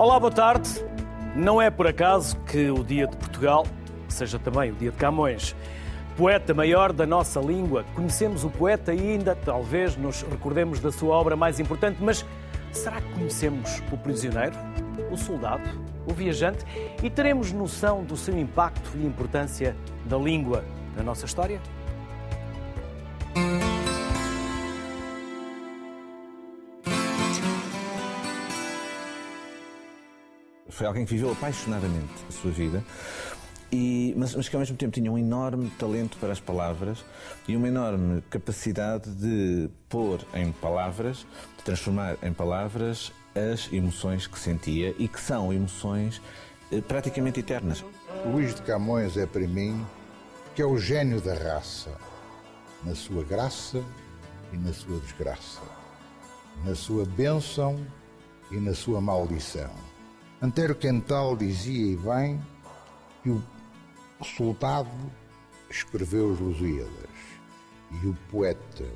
Olá, boa tarde. Não é por acaso que o Dia de Portugal seja também o Dia de Camões. Poeta maior da nossa língua. Conhecemos o poeta e ainda talvez nos recordemos da sua obra mais importante, mas será que conhecemos o prisioneiro, o soldado, o viajante e teremos noção do seu impacto e importância da língua na nossa história? Foi alguém que viveu apaixonadamente a sua vida, e, mas, mas que ao mesmo tempo tinha um enorme talento para as palavras e uma enorme capacidade de pôr em palavras, de transformar em palavras as emoções que sentia e que são emoções eh, praticamente eternas. Luís de Camões é para mim que é o gênio da raça, na sua graça e na sua desgraça, na sua bênção e na sua maldição. Antero Quental dizia e bem que o soldado escreveu os Lusíadas e o poeta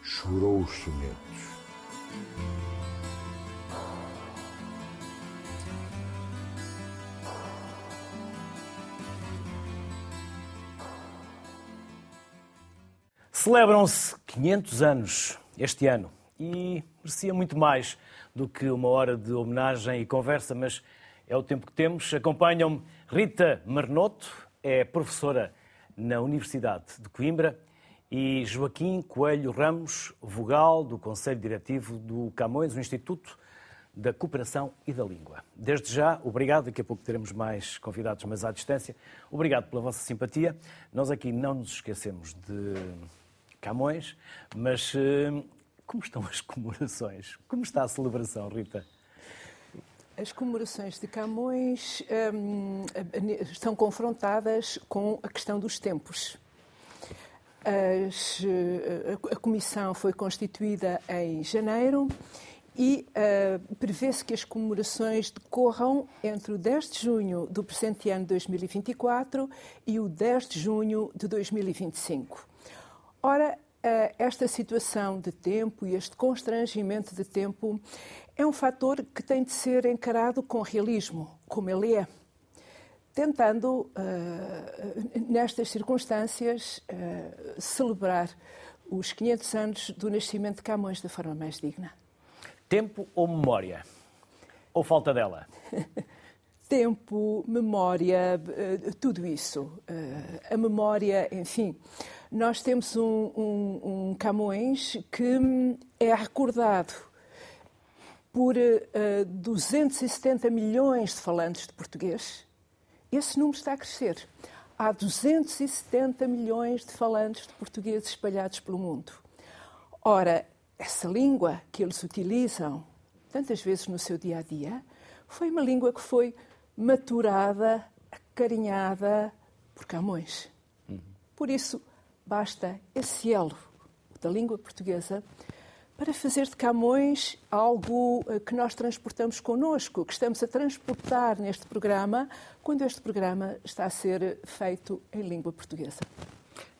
chorou os sonetos. Celebram-se 500 anos este ano e merecia muito mais do que uma hora de homenagem e conversa, mas é o tempo que temos. Acompanham-me Rita Marnoto, é professora na Universidade de Coimbra, e Joaquim Coelho Ramos, vogal do Conselho Diretivo do Camões, o Instituto da Cooperação e da Língua. Desde já, obrigado. Daqui a pouco teremos mais convidados, mas à distância. Obrigado pela vossa simpatia. Nós aqui não nos esquecemos de Camões, mas eh, como estão as comemorações? Como está a celebração, Rita? As comemorações de Camões hum, estão confrontadas com a questão dos tempos. As, eh, a, comissão foi constituída em janeiro e uh, prevê-se que as comemorações decorram entre o 10 de junho do presente ano 2024 e o 10 de junho de 2025. Ora, esta situação de tempo e este constrangimento de tempo é um fator que tem de ser encarado com realismo, como ele é. Tentando, uh, nestas circunstâncias, uh, celebrar os 500 anos do nascimento de Camões da forma mais digna. Tempo ou memória? Ou falta dela? Tempo, memória, tudo isso. a memória, enfim. Nós temos um, um, um Camões que hum, é recordado por uh, 270 milhões de falantes de português, esse número está a crescer. Há 270 milhões de falantes de português espalhados pelo mundo. Ora, essa língua que eles utilizam tantas vezes no seu dia a dia foi uma língua que foi maturada, acarinhada por Camões. Uhum. Por isso, basta esse elo da língua portuguesa para fazer de Camões algo eh, que nós transportamos connosco, que estamos a transportar neste programa, quando este programa está a ser feito em língua portuguesa.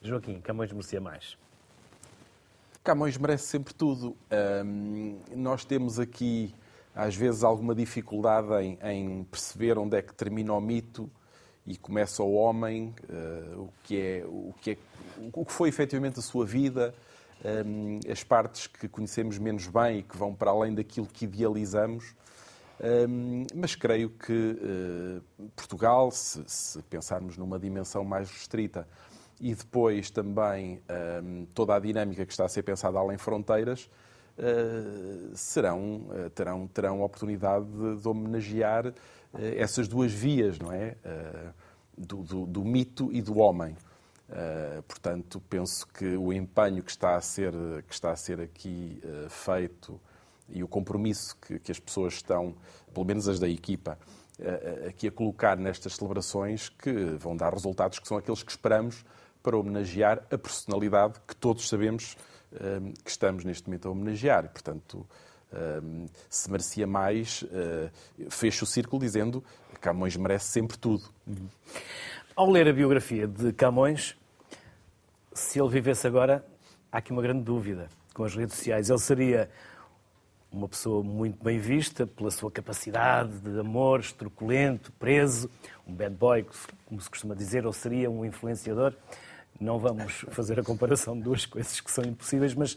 Joaquim, Camões merecia mais. Camões merece sempre tudo. Um, nós temos aqui, às vezes, alguma dificuldade em, em, perceber onde é que termina o mito e começa o homem, uh, o, que é, o, que é, o que foi efetivamente a sua vida, um, as partes que conhecemos menos bem e que vão para além daquilo que idealizamos. Um, mas creio que uh, Portugal, se, se, pensarmos numa dimensão mais restrita, e depois também um, toda a dinâmica que está a ser pensada além fronteiras, uh, serão, uh, terão, terão oportunidade de, de homenagear essas duas vias, não é? Do, do, do mito e do homem. Uh, portanto, penso que o empenho que está a ser, que está a ser aqui uh, feito e o compromisso que, que, as pessoas estão, pelo menos as da equipa, uh, aqui a colocar nestas celebrações, que vão dar resultados que são aqueles que esperamos para homenagear a personalidade que todos sabemos que estamos neste momento a homenagear. Portanto, se merecia mais, fecho o círculo dizendo Camões merece sempre tudo. Uhum. Ao ler a biografia de Camões, se ele vivesse agora, há aqui uma grande dúvida com as redes sociais. Ele seria uma pessoa muito bem vista pela sua capacidade de amor, truculento, preso, um bad boy, como se costuma dizer, ou seria um influenciador. Não vamos fazer a comparação de duas coisas que são impossíveis, mas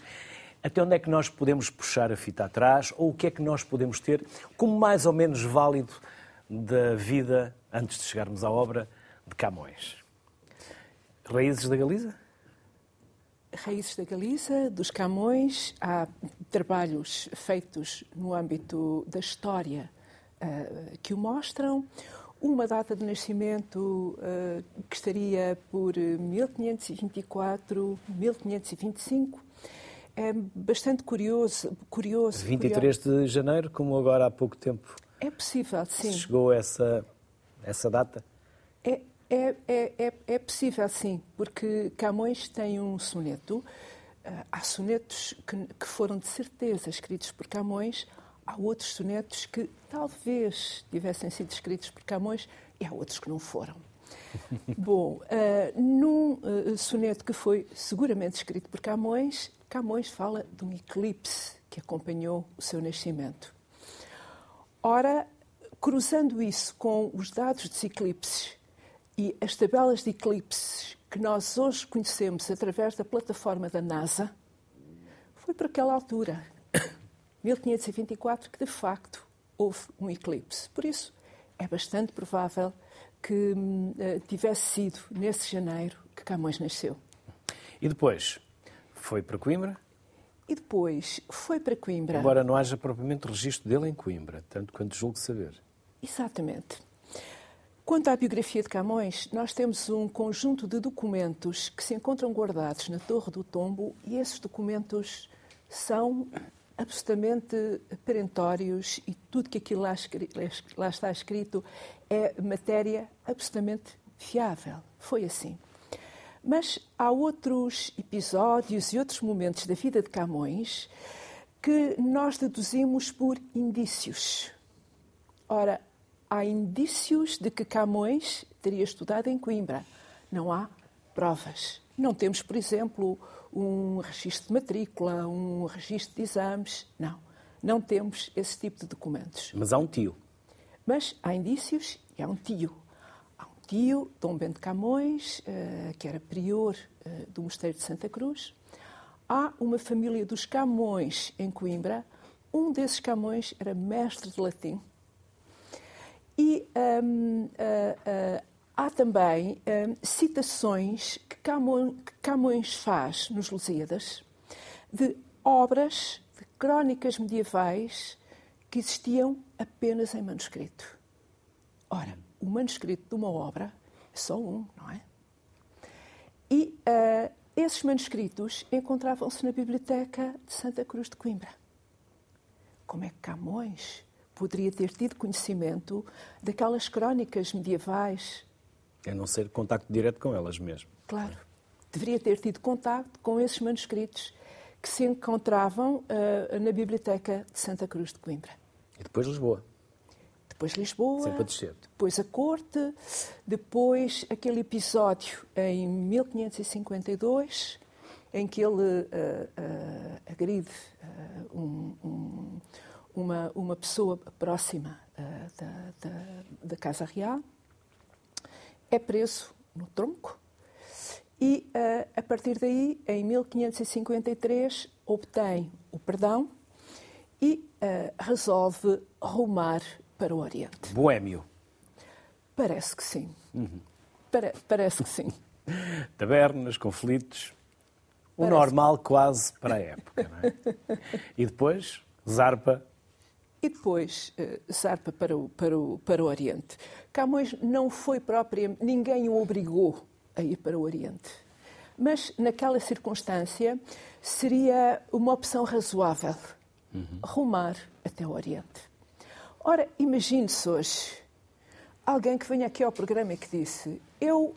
até onde é que nós podemos puxar a fita atrás ou o que é que nós podemos ter como mais ou menos válido da vida antes de chegarmos à obra de Camões? Raízes da Galiza? Raízes da Galiza, dos Camões, há trabalhos feitos no âmbito da história uh, que o mostram. Uma data de nascimento uh, que estaria por 1524, 1525. É bastante curioso. curioso 23 curioso. de janeiro, como agora há pouco tempo. É possível, sim. Chegou essa, essa data? É, é, é, é, é possível, sim, porque Camões tem um soneto. Uh, há sonetos que, que, foram de certeza escritos por Camões, há outros sonetos que talvez tivessem sido escritos por Camões e há outros que não foram. Bom, uh, num uh, soneto que foi seguramente escrito por Camões, Camões fala de um eclipse que acompanhou o seu nascimento. Ora, cruzando isso com os dados dos eclipses e as tabelas de eclipses que nós hoje conhecemos através da plataforma da NASA, foi por aquela altura, 1524, que de facto houve um eclipse. Por isso, é bastante provável que uh, tivesse sido nesse janeiro que Camões nasceu. E depois, foi para Coimbra? E depois foi para Coimbra. Embora não haja propriamente registro dele em Coimbra, tanto quanto julgo saber. Exatamente. Quanto à biografia de Camões, nós temos um conjunto de documentos que se encontram guardados na Torre do Tombo e esses documentos são absolutamente perentórios e tudo que aquilo lá, lá está escrito é matéria absolutamente fiável. Foi assim. Mas há outros episódios e outros momentos da vida de Camões que nós deduzimos por indícios. Ora, há indícios de que Camões teria estudado em Coimbra. Não há provas. Não temos, por exemplo, um registro de matrícula, um registro de exames. Não. Não temos esse tipo de documentos. Mas há um tio. Mas há indícios e há um tio. Tio, Dom Bento Camões, eh, que era prior eh, do Mosteiro de Santa Cruz. Há uma família dos Camões em Coimbra. Um desses Camões era mestre de latim e uh, uh, há também um, citações que Camões, que Camões faz nos Lusíadas de obras, de crónicas medievais que existiam apenas em manuscrito. Ora, o manuscrito de uma obra é só um, não é? E uh, esses manuscritos encontravam-se na Biblioteca de Santa Cruz de Coimbra. Como é que Camões poderia ter tido conhecimento daquelas crónicas medievais. A não ser contacto direto com elas mesmo. Claro. Deveria ter tido contacto com esses manuscritos que se encontravam uh, na Biblioteca de Santa Cruz de Coimbra. E depois Lisboa. Depois Lisboa. Sempre a descer. Depois a corte. Depois aquele episódio em 1552 em que ele uh, uh, agride um, um uma, uma pessoa próxima uh, da, da, da, Casa Real, é preso no tronco e, uh, a partir daí, em 1553, obtém o perdão e uh, resolve rumar para o Oriente. Boêmio. Parece que sim. Uhum. Para, parece que sim. Tabernas, conflitos. O parece normal que... quase para a época, não é? E depois, zarpa e depois uh, zarpa para o, para, o, para o Oriente. Camões não foi propriamente, ninguém o obrigou a ir para o Oriente. Mas, naquela circunstância, seria uma opção razoável uhum. rumar até o Oriente. Ora, imagine-se hoje alguém que venha aqui ao programa e que disse: Eu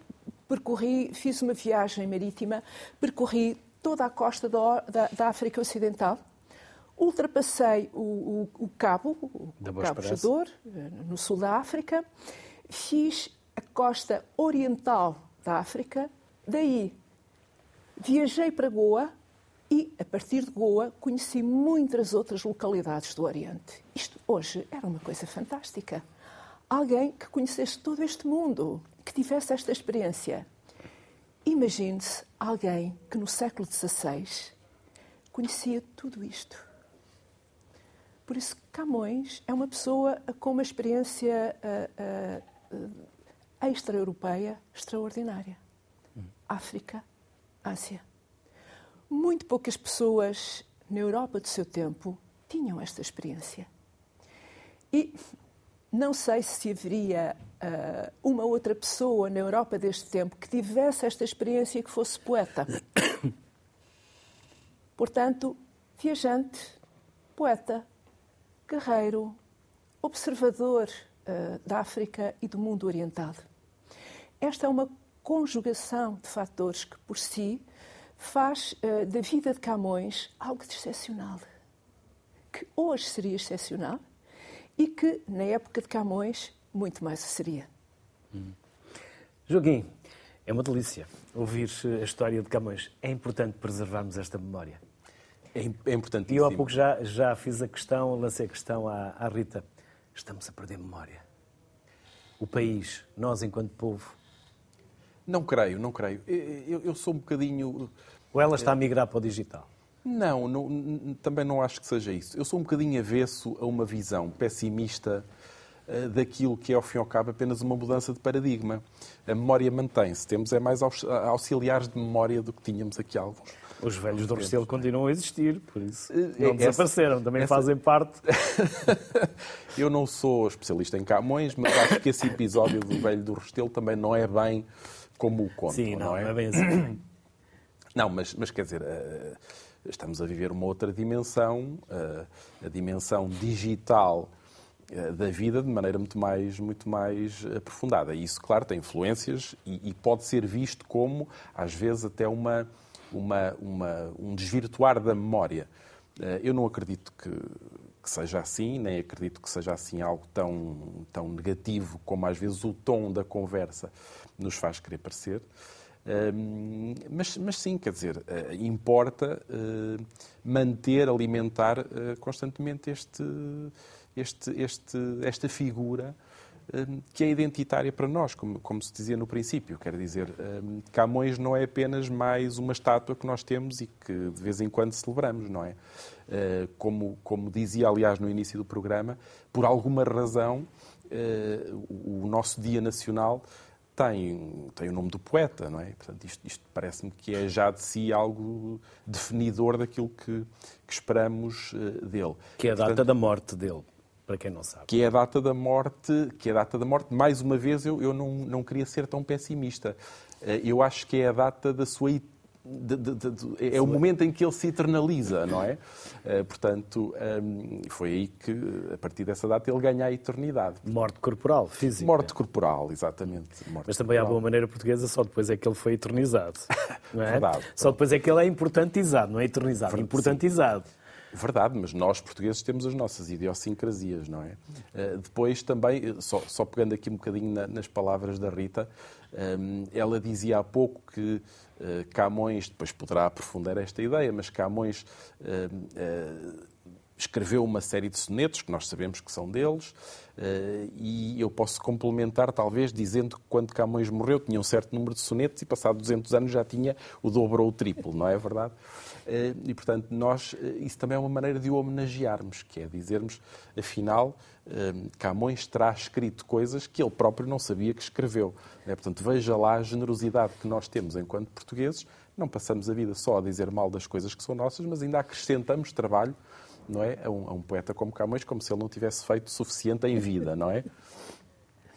percorri, fiz uma viagem marítima, percorri toda a costa da, da, da África Ocidental ultrapassei o, o, o cabo, o da Cabo Jador, no sul da África, fiz a costa oriental da África, daí viajei para Goa E, a partir de Goa, conheci muitas outras localidades do Oriente. Isto hoje era uma coisa fantástica. Alguém que conhecesse todo este mundo, que tivesse esta experiência. Imagine-se alguém que no século XVI conhecia tudo isto. Por isso, Camões é uma pessoa com uma experiência uh, uh, extra-europeia extraordinária. África, Ásia. Muito poucas pessoas na Europa do seu tempo tinham esta experiência. E não sei se haveria uh, uma outra pessoa na Europa deste tempo que tivesse esta experiência e que fosse poeta. Portanto, viajante, poeta, guerreiro, observador uh, da África e do mundo oriental. Esta é uma conjugação de fatores que, por si, faz uh, da vida de Camões algo de excepcional. Que hoje seria excepcional e que, na época de Camões, muito mais seria. Hum. Joaquim, é uma delícia ouvir a história de Camões. É importante preservarmos esta memória. É, é importante. E eu há pouco já, já fiz a questão, lancei a questão à, à Rita. Estamos a perder memória. O país, nós enquanto povo, não creio, não creio. Eu, eu, sou um bocadinho. Ou ela está a migrar para o digital? Não, não, também não acho que seja isso. Eu sou um bocadinho avesso a uma visão pessimista uh, daquilo que é, ao fim e ao cabo, apenas uma mudança de paradigma. A memória mantém-se. Temos é mais auxiliares de memória do que tínhamos aqui alguns. Os velhos do Restelo continuam a existir, por isso eh, não desapareceram, também essa... fazem parte. Eu não sou especialista em Camões, mas acho que esse episódio do velho do Restelo também não é bem como o conto, Sim, não, não é? Não, é bem assim. não mas, mas quer dizer, uh, estamos a viver uma outra dimensão, uh, a dimensão digital uh, da vida de maneira muito mais, muito mais aprofundada. E isso, claro, tem influências e, e pode ser visto como, às vezes, até uma, uma, uma, um desvirtuar da memória. Eu não acredito que, que seja assim, nem acredito que seja assim algo tão, tão negativo como às vezes o tom da conversa nos faz querer parecer. Mas, mas, sim, quer dizer, uh, importa uh, manter, alimentar eh, constantemente este, este, este, esta figura que é identitária para nós, como, como se dizia no princípio. Quer dizer, Camões não é apenas mais uma estátua que nós temos e que de vez em quando celebramos, não é? como, como dizia, aliás, no início do programa, por alguma razão, o nosso Dia Nacional tem, tem o nome do poeta, não é? Portanto, isto, isto parece-me que é já de si algo definidor daquilo que, que esperamos uh, dele. Que é a data Portanto, da morte dele, para quem não sabe. Que é a data da morte, que é a data da morte. Mais uma vez, eu, eu não, não queria ser tão pessimista. Uh, eu acho que é a data da sua de, de, de, é o momento em que ele se eternaliza, não é? Uh, portanto, um, foi aí que, a partir dessa data, ele ganha a eternidade. Morte corporal, física. Morte corporal, exatamente. Morte Mas também, corporal. à boa maneira portuguesa, só depois é que ele foi eternizado. Não é? Verdade. Só depois é que ele é importantizado, não é eternizado, Verdade, importantizado. Sim. Verdade, mas nós portugueses temos as nossas idiosincrasias, não é? Uh, depois também, só, só, pegando aqui um bocadinho na, nas palavras da Rita, ela dizia há pouco que uh, Camões, depois poderá aprofundar esta ideia, mas Camões uh, escreveu uma série de sonetos, que nós sabemos que são deles, e eu posso complementar, talvez, dizendo que quando Camões morreu tinha um certo número de sonetos e, passado 200 anos, já tinha o dobro ou o triplo, não é verdade? Eh, e, portanto, nós, eh, isso também é uma maneira de o homenagearmos, que é dizermos, afinal, eh, Camões terá escrito coisas que ele próprio não sabia que escreveu. Né? Portanto, veja lá a generosidade que nós temos enquanto portugueses. Não passamos a vida só a dizer mal das coisas que são nossas, mas ainda acrescentamos trabalho não é? a, um, a um poeta como Camões, como se ele não tivesse feito suficiente em vida, não é?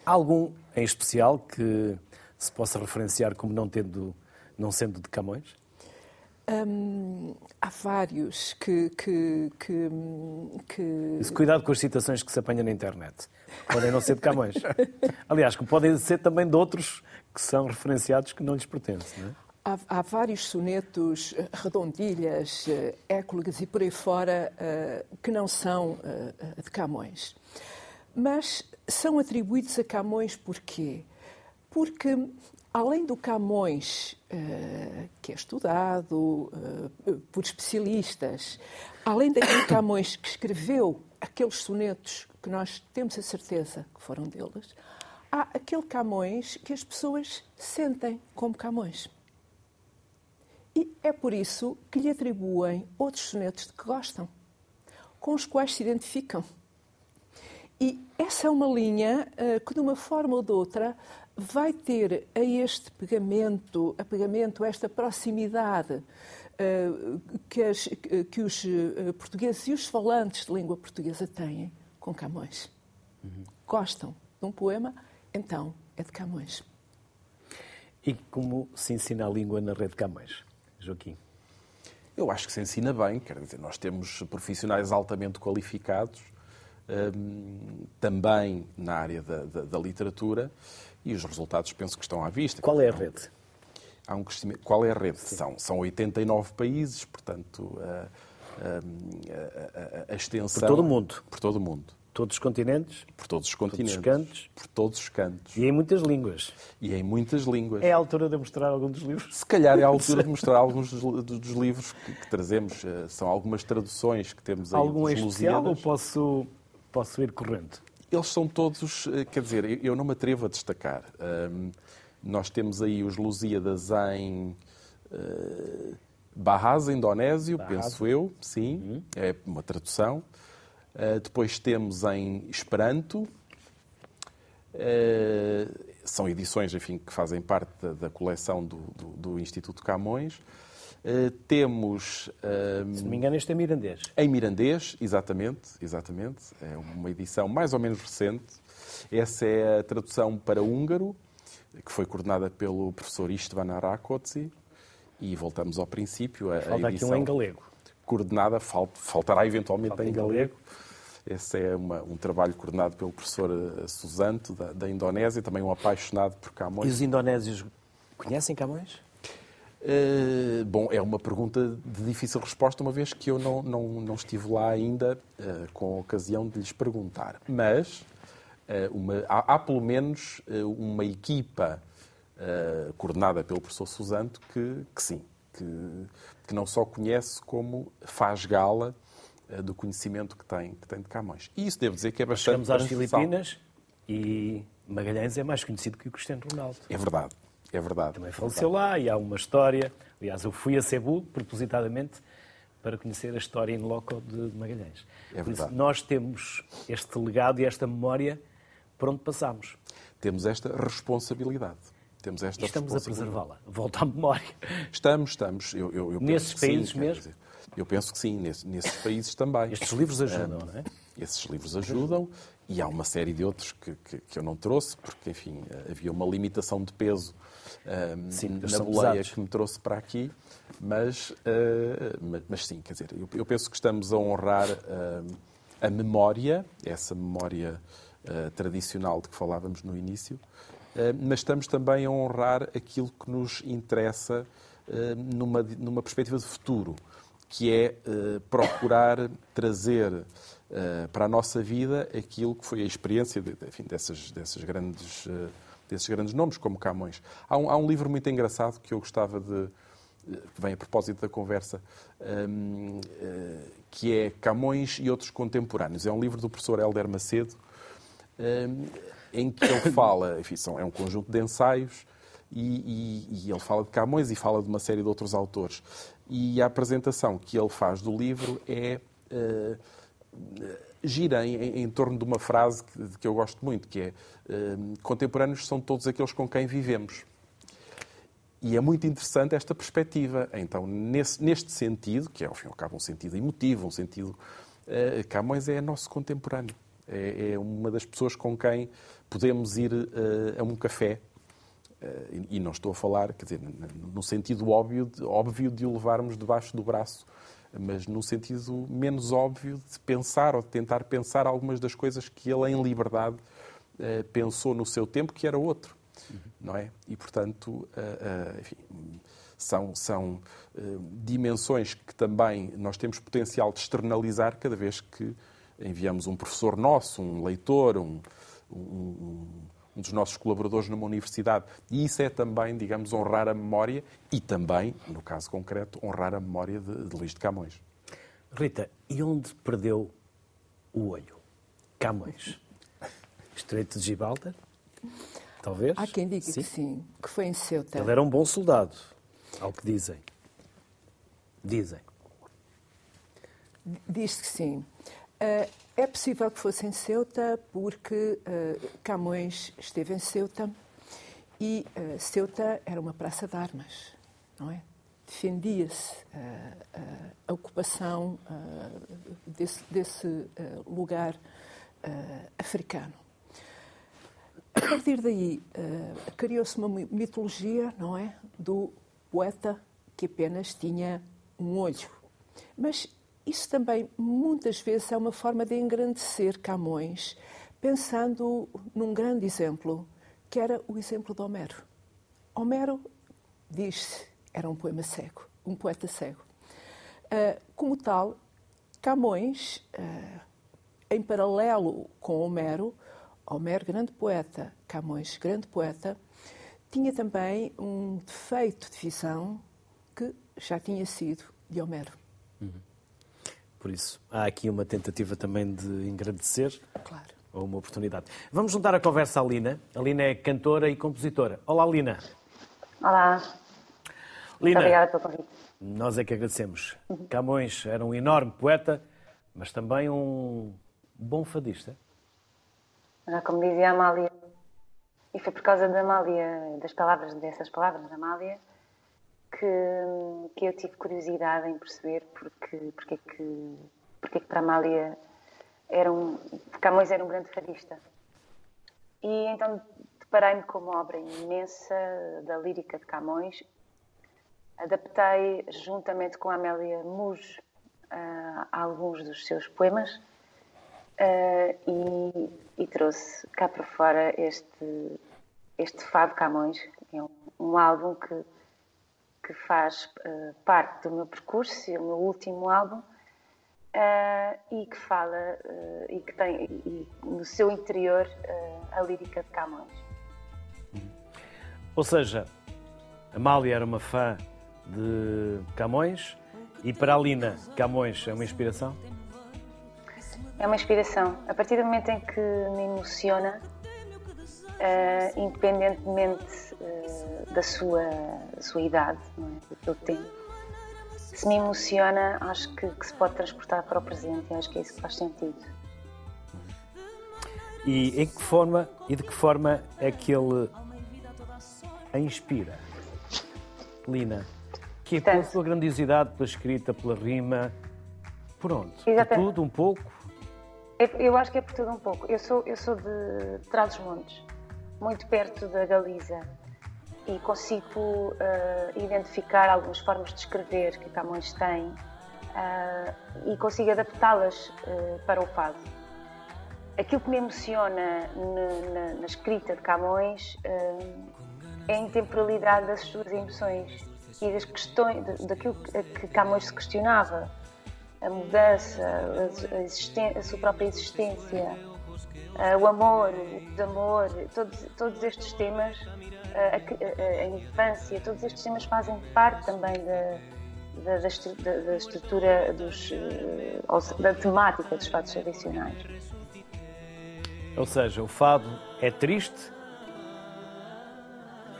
Há algum em especial que se possa referenciar como não, tendo, não sendo de Camões? Hum, há vários que, que, que, que... Cuidado com as citações que se apanham na internet. Podem não ser de Camões. Aliás, que podem ser também de outros que são referenciados que não lhes pertencem. Não é? Há, há, vários sonetos, eh, redondilhas, eh, éclogas e por aí fora eh, que não são de Camões. Mas são atribuídos a Camões porquê? porque além do Camões, que é estudado por especialistas, além daquele Camões que escreveu aqueles sonetos que nós temos a certeza que foram deles, há aquele Camões que as pessoas sentem como Camões. E é por isso que lhe atribuem outros sonetos de que gostam, com os quais se identificam. E essa é uma linha uh, que, de uma forma ou de outra, vai ter a este pegamento, a pegamento, a esta proximidade uh, que, as, que, os uh, portugueses e os falantes de língua portuguesa têm com Camões. Uhum. Gostam de um poema, então é de Camões. E como se ensina a língua na rede Camões, Joaquim? Eu acho que se ensina bem, quer dizer, nós temos profissionais altamente qualificados, um, também na área da, da, da, literatura, e os resultados penso que estão à vista. Qual é a rede? Há um crescimento. Qual é a rede? São, são 89 países, portanto, a, a, a, a extensão. Por todo o mundo. Por todo o mundo. Todos os continentes? Por todos os continentes. Todos os cantos? Por todos os cantos. E em muitas línguas? E em muitas línguas. É a altura de mostrar algum dos livros? Se calhar é a altura de mostrar alguns dos, dos livros que, que, trazemos. Eh, são algumas traduções que temos aí. Algum especial ou posso, posso ir correndo? Eles são todos, eh, quer dizer, eu não me atrevo a destacar. Um, nós temos aí os Lusíadas em uh, Bahasa, Indonésio, Bahasa. penso eu, sim, uhum. é uma tradução. Uh, depois temos em Esperanto, uh, são edições, enfim, que fazem parte da, da coleção do, do, do, Instituto Camões. Uh, temos. Se não me engano, este é mirandês. Em mirandês, exatamente, exatamente. É uma edição mais ou menos recente. Essa é a tradução para húngaro, que foi coordenada pelo professor Istvan Arakoczi. E voltamos ao princípio. A, Falta a edição aqui um em galego. Coordenada, faltará eventualmente Falta em galego. galego esse é uma, um trabalho coordenado pelo professor eh, Susanto, da, da, Indonésia, também um apaixonado por Camões. E os indonésios conhecem Camões? Uh, bom, é uma pergunta de difícil resposta, uma vez que eu não, não, não estive lá ainda uh, com a ocasião de lhes perguntar. Mas uh, uma, há, há, pelo menos uma equipa coordenada pelo professor Susanto que, que sim, que, que não só conhece como faz gala do conhecimento que tem, que tem de Camões. E isso devo dizer que é bastante. Chegamos às Filipinas e Magalhães é mais conhecido que o Cristiano Ronaldo. É verdade, é verdade. Também faleceu lá e há uma história. Aliás, eu fui a Cebu propositadamente para conhecer a história in loco de Magalhães. É verdade. Isso, nós temos este legado e esta memória por onde passamos. Temos esta responsabilidade. Temos esta e estamos a preservá-la. Volta à memória. Estamos, estamos. Eu, eu, eu Nesses países sim, mesmo? Dizer, eu penso que sim, nesses países também. Estes livros ajudam, não é? Esses livros ajudam e há uma série de outros que, que, que eu não trouxe, porque, enfim, havia uma limitação de peso um, sim, na boleia pesados. que me trouxe para aqui, mas, uh, mas, mas, sim, quer dizer, eu, eu, penso que estamos a honrar uh, a memória, essa memória uh, tradicional de que falávamos no início, mas estamos também a honrar aquilo que nos interessa numa, numa perspectiva de futuro que é uh, procurar trazer uh, para a nossa vida aquilo que foi a experiência de, enfim, dessas, dessas grandes, uh, desses grandes nomes, como Camões. Há um, há um, livro muito engraçado que eu gostava de. que vem a propósito da conversa, um, que é Camões e Outros Contemporâneos. É um livro do professor Helder Macedo, um, em que ele fala, enfim, são, é um conjunto de ensaios. E, e, e, ele fala de Camões e fala de uma série de outros autores. E a apresentação que ele faz do livro é. Uh, gira em, em, torno de uma frase que, que eu gosto muito, que é uh, contemporâneos são todos aqueles com quem vivemos. E é muito interessante esta perspectiva. Então, nesse, neste sentido, que é ao fim e ao cabo um sentido emotivo, um sentido. Uh, Camões é nosso contemporâneo. É, é, uma das pessoas com quem podemos ir uh, a um café eh, e não estou a falar, quer dizer, no sentido óbvio de, óbvio de o levarmos debaixo do braço, mas no sentido menos óbvio de pensar ou de tentar pensar algumas das coisas que ele, em liberdade, eh, pensou no seu tempo, que era outro, não é? E, portanto, eh, enfim, são, são dimensões que também nós temos potencial de externalizar cada vez que enviamos um professor nosso, um leitor, um, um um dos nossos colaboradores numa universidade. E isso é também, digamos, honrar a memória e também, no caso concreto, honrar a memória de, de Luís de Camões. Rita, e onde perdeu o olho? Camões. Estreito de Gibraltar? Talvez? Há quem diga sim. que sim, que foi em Ceuta. Ele era um bom soldado, ao que dizem. Dizem. Diz que sim. Uh, é possível que fosse em Ceuta, porque uh, Camões esteve em Ceuta e uh, Ceuta era uma praça de armas, não é? Defendia-se a ocupação desse, desse lugar africano. A partir daí, criou-se uma mitologia, não é? Do poeta que apenas tinha um olho. Mas isso também, muitas vezes, é uma forma de engrandecer Camões, pensando num grande exemplo, que era o exemplo de Homero. Homero, diz-se, era um poema cego, um poeta cego. Uh, como tal, Camões, uh, em paralelo com Homero, Homero, grande poeta, Camões, grande poeta, tinha também um defeito de visão que já tinha sido de Homero. Uhum. Por isso, há aqui uma tentativa também de engrandecer. Claro. Ou uma oportunidade. Vamos juntar a conversa à Lina. A Lina é cantora e compositora. Olá, Lina. Olá. Lina, Muito obrigada pelo convite. Nós é que agradecemos. Uhum. Camões era um enorme poeta, mas também um bom fadista. Como dizia a Amália, e foi por causa da Amália, das palavras, dessas palavras da Amália, que, que eu tive curiosidade em perceber porque, porque, que, porque que para Amália era um, Camões era um grande fadista. E então deparei-me com uma obra imensa da lírica de Camões. Adaptei, juntamente com Amélia Muj, uh, alguns dos seus poemas uh, e, e, trouxe cá para fora este, este Fado Camões, é um, um álbum que que faz uh, parte do meu percurso, é o meu último álbum, uh, e que fala uh, e que tem e, no seu interior a lírica de Camões. Ou seja, Amália era uma fã de Camões e para a Lina, Camões é uma inspiração? É uma inspiração. A partir do momento em que me emociona, uh, independentemente uh, da, sua, da sua idade, não é? do seu tempo. Se me emociona, acho que, que se pode transportar para o presente e acho que é isso que faz sentido. E em que forma e de que forma é que ele a inspira? Lina, que é pela sua grandiosidade, pela escrita, pela rima, por onde? Por tudo, um pouco? Eu acho que é por tudo um pouco. Eu sou, eu sou de Trás-os-Montes muito perto da Galiza. E consigo uh, identificar algumas formas de escrever que Camões tem uh, e consigo adaptá-las uh, para o fado. Aquilo que me emociona na, na, na escrita de Camões é a intemporalidade das suas emoções e das questões, daquilo que Camões se questionava, a mudança, a, a, a sua própria existência, uh, o amor, o desamor, todos, todos estes temas, uh, a, a, a, infância, todos estes temas fazem parte também da, da, da, da estrutura, dos, da temática dos fatos tradicionais. Ou seja, o fado é triste,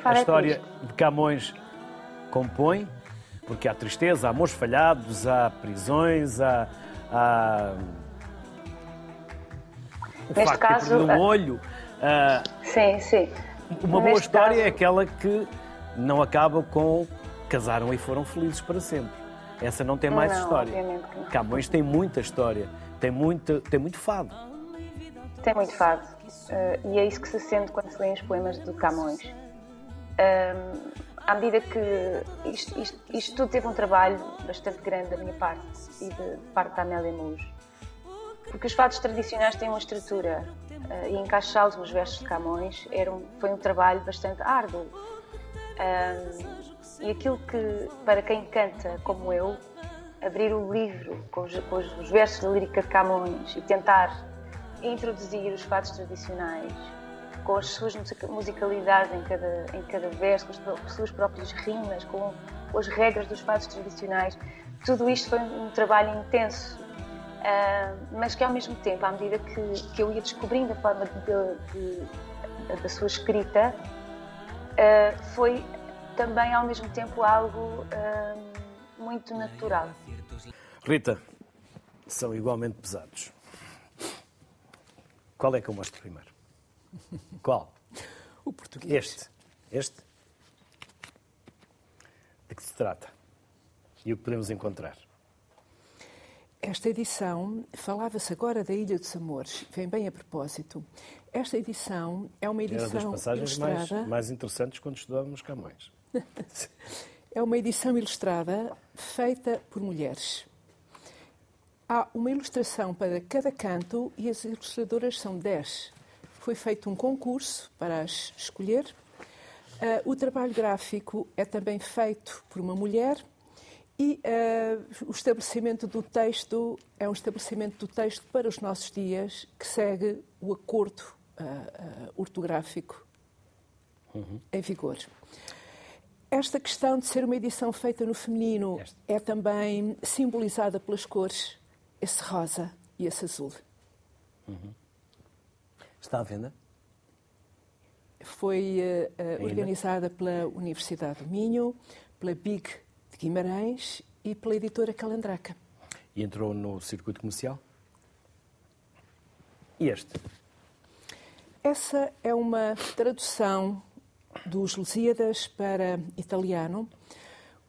fado a é história triste. de Camões compõe, porque há tristeza, há amores falhados, há prisões, há, há o Neste facto caso, de um olho. Uh, sim, sim. Uma boa história caso... é aquela que não acaba com casaram e foram felizes para sempre. Essa não tem mais não, história. Camões tem muita história, tem muito, tem muito fado. Tem muito fado. Uh, e é isso que se sente quando se lê os poemas do Camões. Uh, à medida que isto, isto, isto, tudo teve um trabalho bastante grande da minha parte e de, de parte da Amélia Muros porque os fados tradicionais têm uma estrutura uh, e encaixá-los nos versos de Camões era um, foi um trabalho bastante árduo. Um, e aquilo que, para quem canta como eu, abrir o livro com os, com os versos da lírica de Camões e tentar introduzir os fados tradicionais com as suas musicalidades em cada, em cada verso, com as suas próprias rimas, com, as regras dos fados tradicionais. Tudo isto foi um trabalho intenso, uh, mas que ao mesmo tempo, à medida que, que eu ia descobrindo a forma de, de, da sua escrita, uh, foi também ao mesmo tempo algo uh, muito natural. Rita, são igualmente pesados. Qual é que eu mostro primeiro? Qual? O português. Este. Este? De que se trata? E o que podemos encontrar? Esta edição, falava-se agora da Ilha dos Amores, vem bem a propósito. Esta edição é uma edição Era das passagens ilustrada. mais, mais interessantes quando estudávamos Camões. é uma edição ilustrada feita por mulheres. Há uma ilustração para cada canto e as ilustradoras são 10. Foi feito um concurso para as escolher. Uh, o trabalho gráfico é também feito por uma mulher e uh, o estabelecimento do texto é um estabelecimento do texto para os nossos dias que segue o acordo uh, ortográfico uhum. em vigor. Esta questão de ser uma edição feita no feminino é também simbolizada pelas cores, esse rosa e esse azul. Uhum. Está à venda? Foi uh, uh, organizada pela Universidade do Minho, pela BIG de Guimarães e pela editora Calandraca. E entrou no circuito comercial? E este? Essa é uma tradução dos Lusíadas para italiano,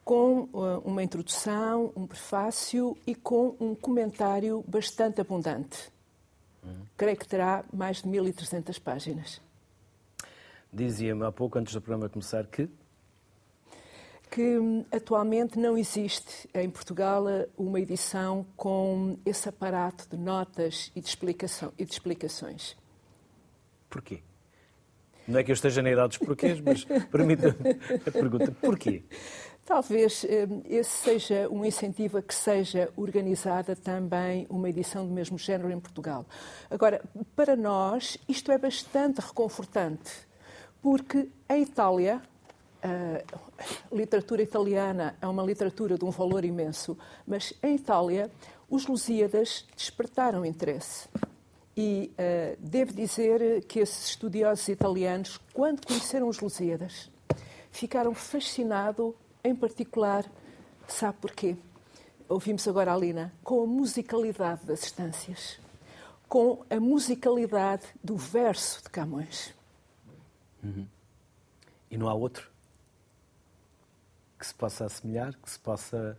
com uh, uma introdução, um prefácio e com um comentário bastante abundante. Uhum. Creio que terá mais de 1.300 páginas. Dizia-me há pouco, antes do programa começar, que que hum, atualmente não existe em Portugal uma edição com esse aparato de notas e de, explicação, e de explicações. Porquê? Não é que eu esteja na idade dos porquês, mas permita-me a pergunta: porquê? Talvez hum, esse seja um incentivo a que seja organizada também uma edição do mesmo género em Portugal. Agora, para nós, isto é bastante reconfortante, porque em Itália, a literatura italiana é uma literatura de um valor imenso, mas em Itália, os Lusíadas despertaram interesse. E uh, devo dizer que esses estudiosos italianos, quando conheceram os Lusíadas, ficaram fascinados, em particular, sabe porquê? Ouvimos agora a Lina, com a musicalidade das estâncias, com a musicalidade do verso de Camões. Uhum. E não há outro se possa assemelhar, que se possa.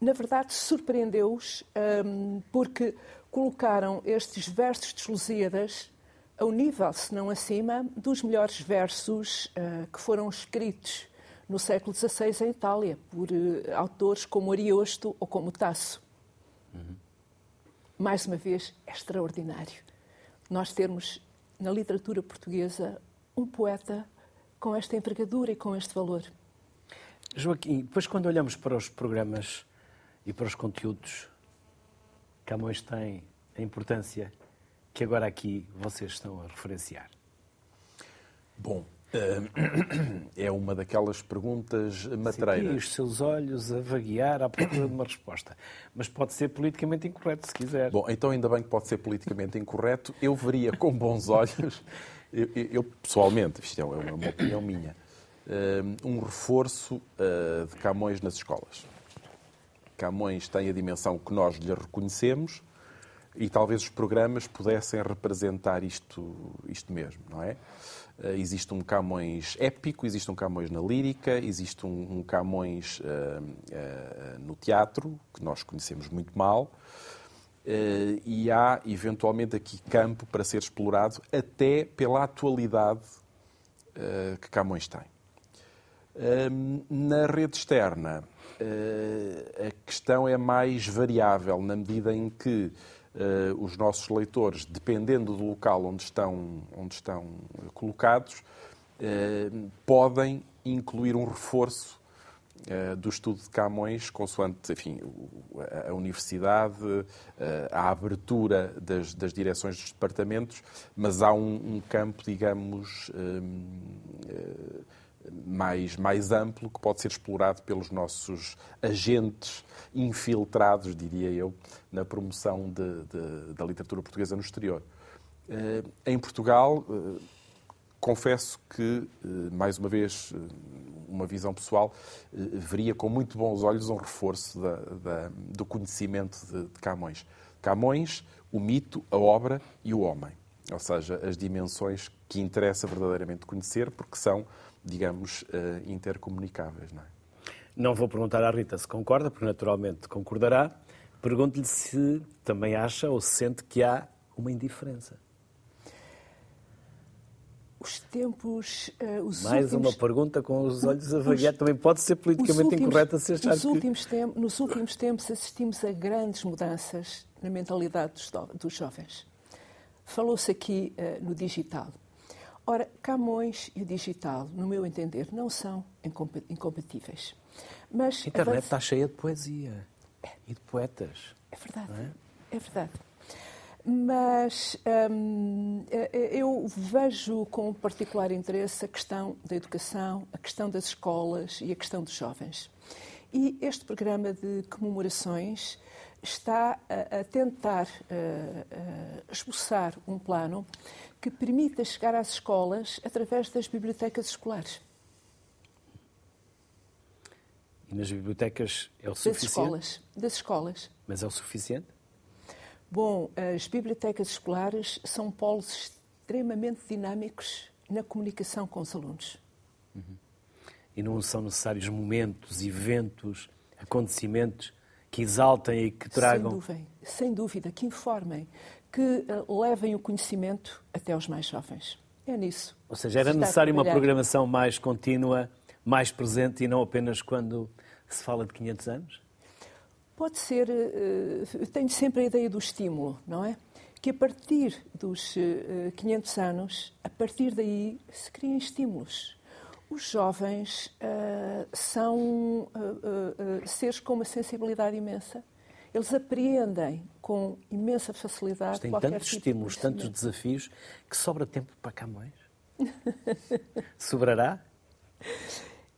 Na verdade, surpreendeu-os um, porque colocaram estes versos de Lusíadas ao nível, se não acima, dos melhores versos uh, que foram escritos no século XVI em Itália, por uh, autores como Ariosto ou como Tasso. Uhum. Mais uma vez, é extraordinário nós termos na literatura portuguesa um poeta com esta envergadura e com este valor. Joaquim, depois quando olhamos para os programas e para os conteúdos Camões tem a importância que agora aqui vocês estão a referenciar? Bom, eh, é uma daquelas perguntas matreiras. Sim, os seus olhos a vaguear à procura de uma resposta. Mas pode ser politicamente incorreto, se quiser. Bom, então ainda bem que pode ser politicamente incorreto. Eu veria com bons olhos, eu, eu pessoalmente, isto é uma, uma opinião minha, um reforço eh, de Camões nas escolas. Camões tem a dimensão que nós lhe reconhecemos e talvez os programas pudessem representar isto, isto mesmo, não é? Uh, existe um Camões épico, existe um Camões na lírica, existe um, um Camões uh, uh, no teatro, que nós conhecemos muito mal, e há eventualmente aqui campo para ser explorado até pela atualidade que Camões tem. Na rede externa, a questão é mais variável na medida em que uh, os nossos leitores, dependendo do local onde estão, onde estão colocados, uh, podem incluir um reforço do estudo de Camões, consoante enfim, a, universidade, a abertura das, das, direções dos departamentos, mas há um, um campo, digamos, mais, mais amplo que pode ser explorado pelos nossos agentes infiltrados, diria eu, na promoção de, de, da literatura portuguesa no exterior. Em Portugal, confesso que, mais uma vez, uma visão pessoal, veria com muito bons olhos um reforço da, da, do conhecimento de, de Camões. Camões, o mito, a obra e o homem. Ou seja, as dimensões que interessa verdadeiramente conhecer, porque são digamos, eh, intercomunicáveis. Não, é? não vou perguntar à Rita se concorda, porque naturalmente concordará. Pergunto-lhe se também acha ou sente que há uma indiferença. Os tempos. Uh, os Mais últimos... uma pergunta com os olhos a vaguear. Também pode ser politicamente últimos, incorreta se achar nos que... Últimos tempos, nos últimos tempos assistimos a grandes mudanças na mentalidade dos, dos jovens. Falou-se aqui uh, no digital. Ora, Camões e o digital, no meu entender, não são incompatíveis. Mas a internet está cheia de poesia é. e de poetas. É verdade, é? é? verdade. Mas hum, eu vejo com particular interesse a questão da educação, a questão das escolas e a questão dos jovens. E este programa de comemorações está a, a tentar uh, uh, esboçar um plano que permita chegar às escolas através das bibliotecas escolares. E nas bibliotecas é o suficiente? Das escolas. Das escolas. Mas é o suficiente? Bom, as bibliotecas escolares são polos extremamente dinâmicos na comunicação com os alunos. Uhum. E não são necessários momentos, eventos, acontecimentos que exaltem e que tragam. Sem dúvida, sem dúvida que informem, que eh, levem o conhecimento até aos mais jovens. É nisso. Ou seja, era necessária uma programação mais contínua, mais presente e não apenas quando se fala de 500 anos? Pode ser. Uh, tenho sempre a ideia do estímulo, não é? Que a partir dos uh, 500 anos, a partir daí, se criem estímulos. Os jovens uh, são seres com uma sensibilidade imensa eles apreendem com imensa facilidade Tem tantos tipo estímulos, de tantos desafios, que sobra tempo para Camões? Sobrará?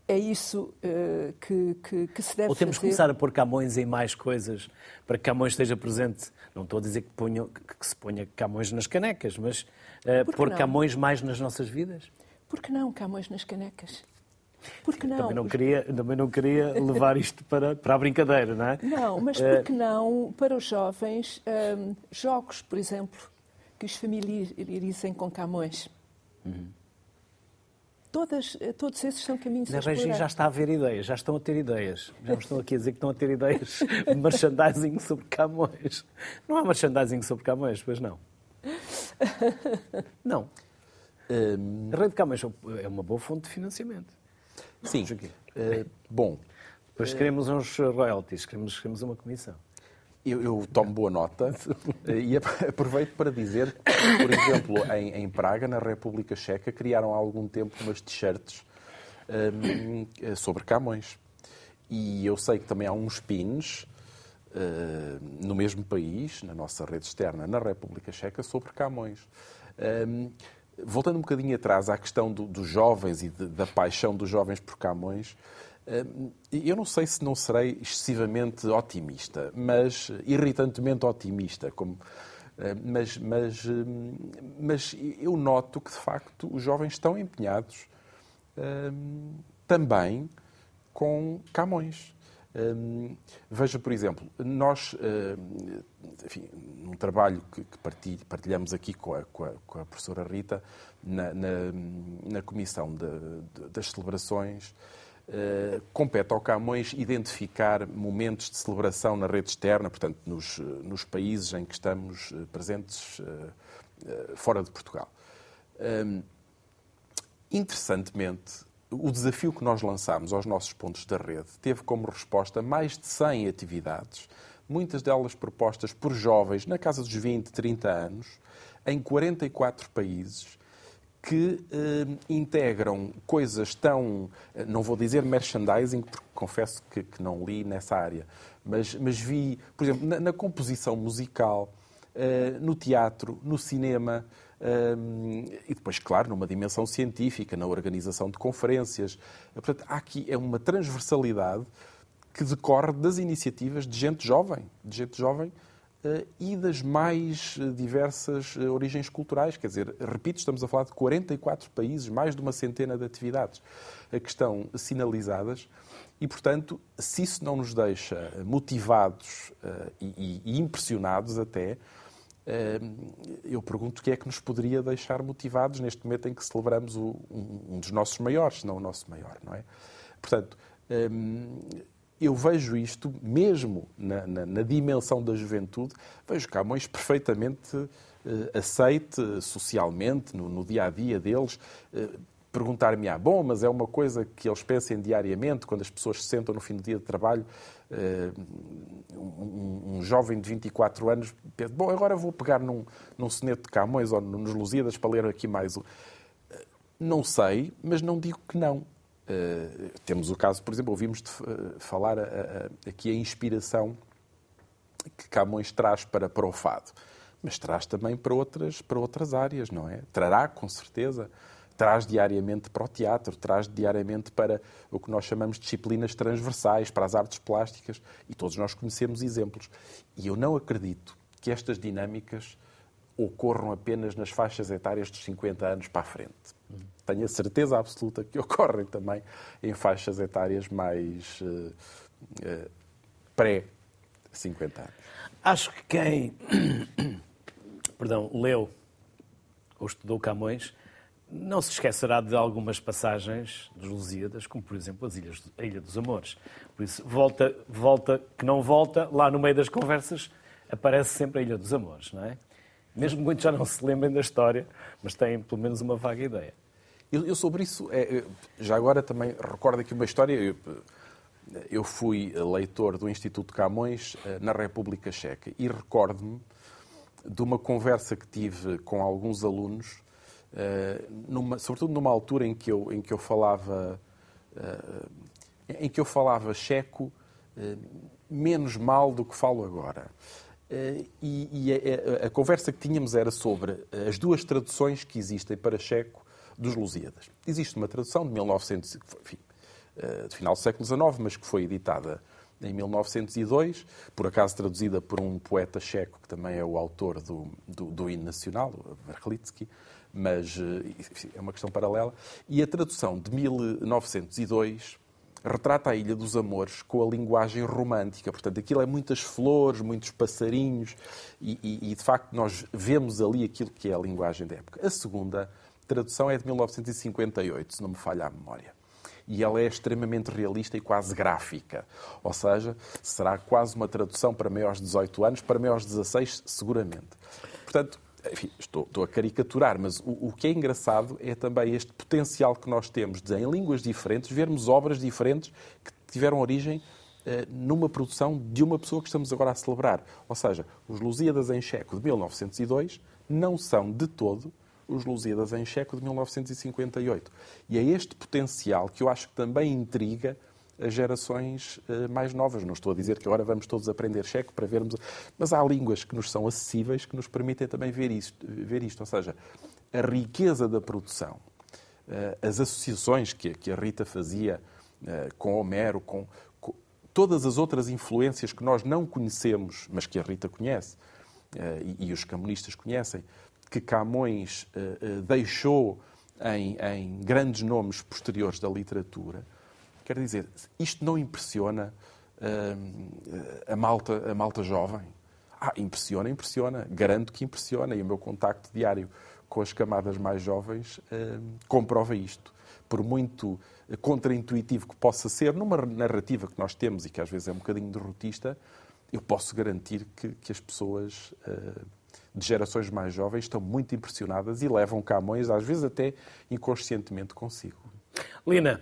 É isso uh, que, que, que, se deve Ou temos fazer. que começar a pôr Camões em mais coisas para que Camões esteja presente? Não estou a dizer que, ponho, que se ponha Camões nas canecas, mas uh, pôr não? Camões mais nas nossas vidas? Por que não Camões nas canecas? Porque não? Também não queria, também não queria levar isto para, para a brincadeira, não é? Não, mas por que não, para os jovens, um, jogos, por exemplo, que os familiarizem com Camões? Uhum. Todas, todos esses são caminhos Na Regi já está a haver ideias, já estão a ter ideias. Já me estão aqui a dizer que estão a ter ideias de merchandising sobre Camões. Não há merchandising sobre Camões, pois não? Não. Um... A Rede Camões é uma boa fonte de financiamento. Sim. Uh, bom. Depois queremos uns royalties, queremos, queremos uma comissão. Eu, eu, tomo boa nota e aproveito para dizer que, por exemplo, em, em, Praga, na República Checa, criaram há algum tempo umas t-shirts um, sobre Camões. E eu sei que também há uns pins uh, no mesmo país, na nossa rede externa, na República Checa, sobre Camões. Um, voltando um bocadinho atrás à questão do, dos jovens e de, da paixão dos jovens por Camões, eh, eu não sei se não serei excessivamente otimista, mas irritantemente otimista, como, eh, mas, mas, eh, mas eu noto que, de facto, os jovens estão empenhados também com Camões. veja, por exemplo, nós, enfim, num trabalho que, que partilhamos aqui com a, com a, com a professora Rita, na, na, na comissão de, de, das celebrações, uh, compete ao Camões identificar momentos de celebração na rede externa, portanto, nos, nos países em que estamos eh, presentes uh, fora de Portugal. Um, interessantemente, o desafio que nós lançámos aos nossos pontos da rede teve como resposta mais de 100 atividades muitas delas propostas por jovens na casa dos 20, 30 anos, em 44 países, que eh, integram coisas tão, eh, não vou dizer merchandising, porque confesso que, que não li nessa área, mas, mas vi, por exemplo, na, na composição musical, eh, no teatro, no cinema, eh, e depois, claro, numa dimensão científica, na organização de conferências. Portanto, há aqui é uma transversalidade que decorre das iniciativas de gente jovem, de gente jovem eh, e das mais eh, diversas eh, origens culturais. Quer dizer, repito, estamos a falar de 44 países, mais de uma centena de atividades que estão sinalizadas. E, portanto, se isso não nos deixa motivados e, impressionados até, eu pergunto o que é que nos poderia deixar motivados neste momento em que celebramos um dos nossos maiores, se não o nosso maior, não é? Portanto, eu vejo isto, mesmo na, na, na dimensão da juventude, vejo Camões perfeitamente uh, aceite socialmente, no, no, dia a dia deles. Uh, Perguntar-me, ah, bom, mas é uma coisa que eles pensem diariamente, quando as pessoas se sentam no fim do dia de trabalho. Uh, um, um, jovem de 24 anos pensa, bom, agora vou pegar num, num soneto de Camões ou nos Lusíadas para ler aqui mais um. Não sei, mas não digo que não. Uh, temos o caso, por exemplo, ouvimos de, uh, falar uh, aqui a inspiração que Camões traz para, para o fado, mas traz também para outras, para outras áreas, não é? Trará, com certeza. Traz diariamente para o teatro, traz diariamente para o que nós chamamos de disciplinas transversais, para as artes plásticas, e todos nós conhecemos exemplos. E eu não acredito que estas dinâmicas ocorram apenas nas faixas etárias dos 50 anos para a frente. Tenho a certeza absoluta que ocorrem também em faixas etárias mais uh, uh, pré-50 anos. Acho que quem perdão, leu ou estudou Camões não se esquecerá de algumas passagens dos Lusíadas, como por exemplo as ilhas, a Ilha dos Amores. Por isso, volta, volta, que não volta, lá no meio das conversas aparece sempre a Ilha dos Amores, não é? Mesmo muitos já não se lembrem da história, mas têm pelo menos uma vaga ideia. Eu, eu sobre isso, é, já agora também recordo aqui uma história. Eu, eu fui leitor do Instituto Camões eh, na República Checa e recordo-me de uma conversa que tive com alguns alunos, eh, numa, sobretudo numa altura em que eu, em que eu falava eh, em que eu falava checo menos mal do que falo agora. Uh, e, e a, a, conversa que tínhamos era sobre as duas traduções que existem para checo dos Lusíadas. Existe uma tradução de 1900, enfim, uh, de final do século XIX, mas que foi editada em 1902, por acaso traduzida por um poeta checo que também é o autor do, do, do hino nacional, Verklitsky, mas uh, é uma questão paralela. E a tradução de 1902 retrata a Ilha dos Amores com a linguagem romântica. Portanto, aquilo é muitas flores, muitos passarinhos e, e, e, de facto nós vemos ali aquilo que é a linguagem da época. A segunda tradução é de 1958, se não me falha a memória. E ela é extremamente realista e quase gráfica. Ou seja, será quase uma tradução para maiores de 18 anos, para maiores de 16, seguramente. Portanto, enfim, estou, estou, a caricaturar, mas o, o, que é engraçado é também este potencial que nós temos de, em línguas diferentes, vermos obras diferentes que tiveram origem eh, numa produção de uma pessoa que estamos agora a celebrar. Ou seja, os Lusíadas em Checo de 1902 não são de todo os Lusíadas em Checo de 1958. E é este potencial que eu acho que também intriga as gerações uh, mais novas. Não estou a dizer que agora vamos todos aprender checo para vermos. Mas há línguas que nos são acessíveis que nos permitem também ver isto. Ver isto. Ou seja, a riqueza da produção, uh, as associações que, a Rita fazia uh, com Homero, com, todas as outras influências que nós não conhecemos, mas que a Rita conhece e, os comunistas conhecem, que Camões deixou em grandes nomes posteriores da literatura Quer dizer, isto não impressiona uh, a, malta, a malta jovem? Ah, impressiona, impressiona. Garanto que impressiona. E o meu contacto diário com as camadas mais jovens uh, comprova isto. Por muito contraintuitivo que possa ser, numa narrativa que nós temos e que às vezes é um bocadinho derrotista, eu posso garantir que, que as pessoas uh, de gerações mais jovens estão muito impressionadas e levam Camões, às vezes até inconscientemente, consigo. Lina,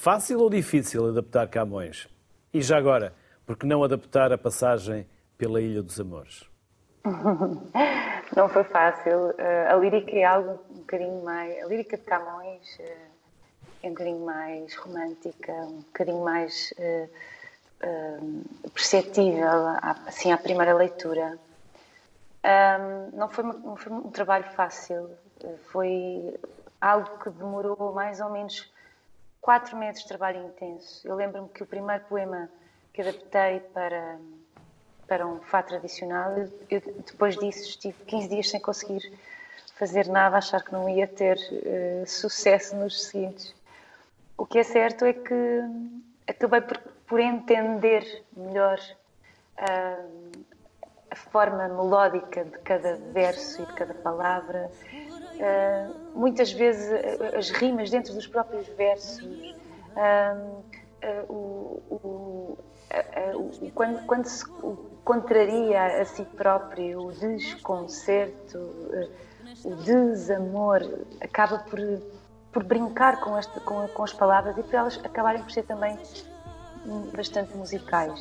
Fácil ou difícil adaptar Camões? E já agora, por que não adaptar a passagem pela Ilha dos Amores? Não foi fácil. Eh, a lírica é algo bocadinho mais. A lírica de Camões uh, é um bocadinho mais romântica, um bocadinho mais uh, perceptível, assim, à primeira leitura. Um, não, foi, não foi um trabalho fácil, foi algo que demorou mais ou menos quatro meses de trabalho intenso. Eu lembro-me que o primeiro poema que adaptei para, para um fado tradicional, eu, depois disso estive 15 dias sem conseguir fazer nada, achar que não ia ter uh, sucesso nos seguintes. O que é certo é que acabei por, por entender melhor uh, a forma melódica de cada verso e de cada palavra. Uh, muitas vezes as rimas dentro dos próprios versos, o, o, quando, quando se contraria a si próprio o desconcerto, o desamor, acaba por, por brincar com, este, com, com as palavras e por elas acabarem por ser também bastante musicais.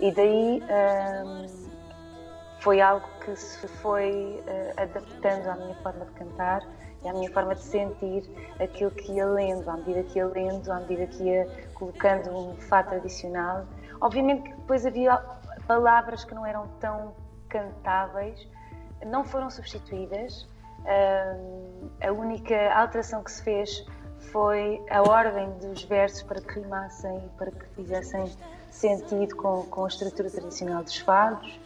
E daí foi algo que se foi uh, adaptando à minha forma de cantar e à minha forma de sentir aquilo que ia lendo, à medida que ia lendo, à medida que ia colocando um fado tradicional. Obviamente que depois havia palavras que não eram tão cantáveis, não foram substituídas, a única alteração que se fez foi a ordem dos versos para que rimassem para que fizessem sentido com, com a estrutura tradicional dos fados,